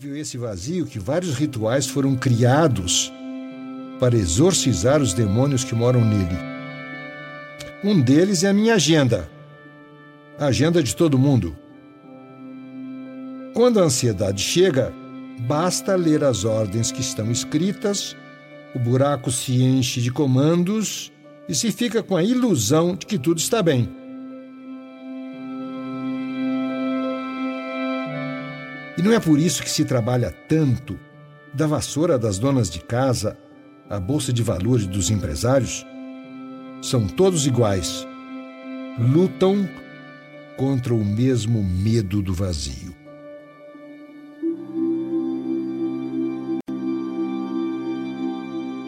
incrível esse vazio que vários rituais foram criados para exorcizar os demônios que moram nele. Um deles é a minha agenda. A agenda de todo mundo. Quando a ansiedade chega, basta ler as ordens que estão escritas, o buraco se enche de comandos e se fica com a ilusão de que tudo está bem. E não é por isso que se trabalha tanto, da vassoura das donas de casa à bolsa de valores dos empresários. São todos iguais. Lutam contra o mesmo medo do vazio.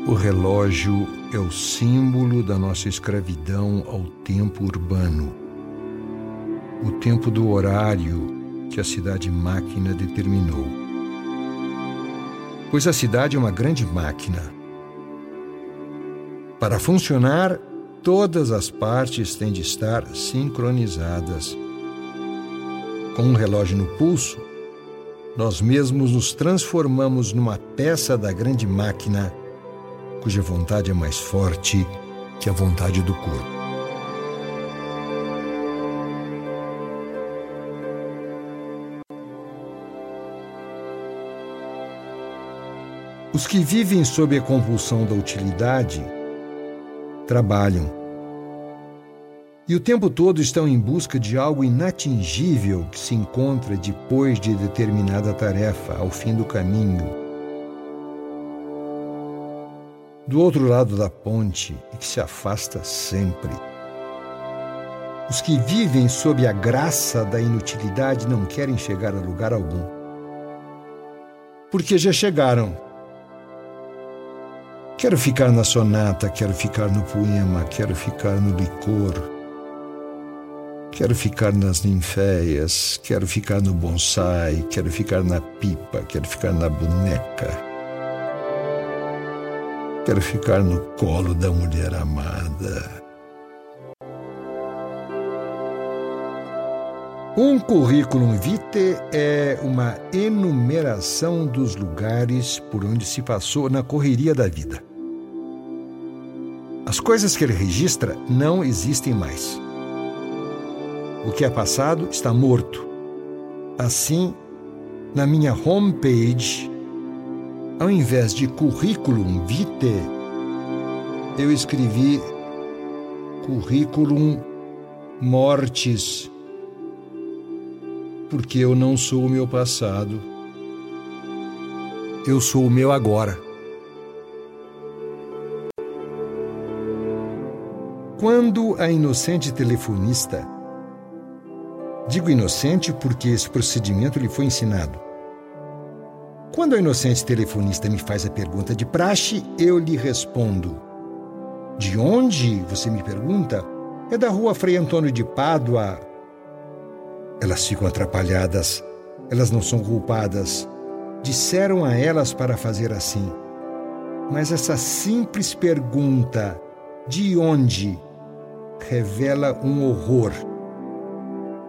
O relógio é o símbolo da nossa escravidão ao tempo urbano. O tempo do horário que a cidade máquina determinou. Pois a cidade é uma grande máquina. Para funcionar, todas as partes têm de estar sincronizadas. Com um relógio no pulso, nós mesmos nos transformamos numa peça da grande máquina cuja vontade é mais forte que a vontade do corpo. Os que vivem sob a compulsão da utilidade trabalham. E o tempo todo estão em busca de algo inatingível que se encontra depois de determinada tarefa, ao fim do caminho. Do outro lado da ponte e que se afasta sempre. Os que vivem sob a graça da inutilidade não querem chegar a lugar algum. Porque já chegaram Quero ficar na sonata, quero ficar no poema, quero ficar no licor. Quero ficar nas ninféias, quero ficar no bonsai, quero ficar na pipa, quero ficar na boneca. Quero ficar no colo da mulher amada. Um currículo vitae é uma enumeração dos lugares por onde se passou na correria da vida. As coisas que ele registra não existem mais. O que é passado está morto. Assim, na minha homepage, ao invés de currículum vitae, eu escrevi currículum mortis, porque eu não sou o meu passado, eu sou o meu agora. Quando a inocente telefonista, digo inocente porque esse procedimento lhe foi ensinado. Quando a inocente telefonista me faz a pergunta de praxe, eu lhe respondo: De onde? Você me pergunta? É da rua Frei Antônio de Pádua. Elas ficam atrapalhadas, elas não são culpadas. Disseram a elas para fazer assim. Mas essa simples pergunta, de onde? Revela um horror.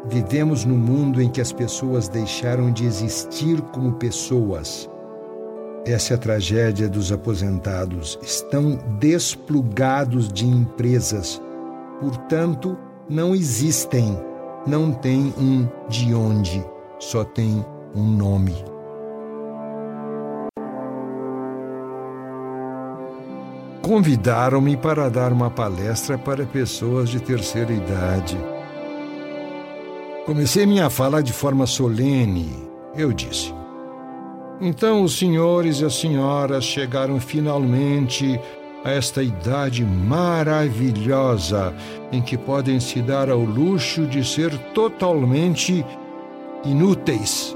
Vivemos num mundo em que as pessoas deixaram de existir como pessoas. Essa é a tragédia dos aposentados. Estão desplugados de empresas. Portanto, não existem. Não tem um de onde, só tem um nome. Convidaram-me para dar uma palestra para pessoas de terceira idade. Comecei minha fala de forma solene. Eu disse: Então os senhores e as senhoras chegaram finalmente a esta idade maravilhosa em que podem se dar ao luxo de ser totalmente inúteis.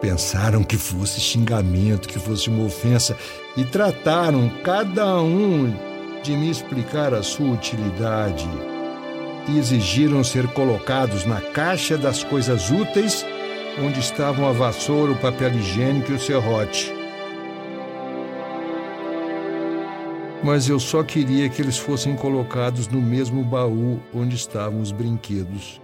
Pensaram que fosse xingamento, que fosse uma ofensa, e trataram cada um de me explicar a sua utilidade. E exigiram ser colocados na caixa das coisas úteis, onde estavam a vassoura, o papel higiênico e o serrote. Mas eu só queria que eles fossem colocados no mesmo baú onde estavam os brinquedos.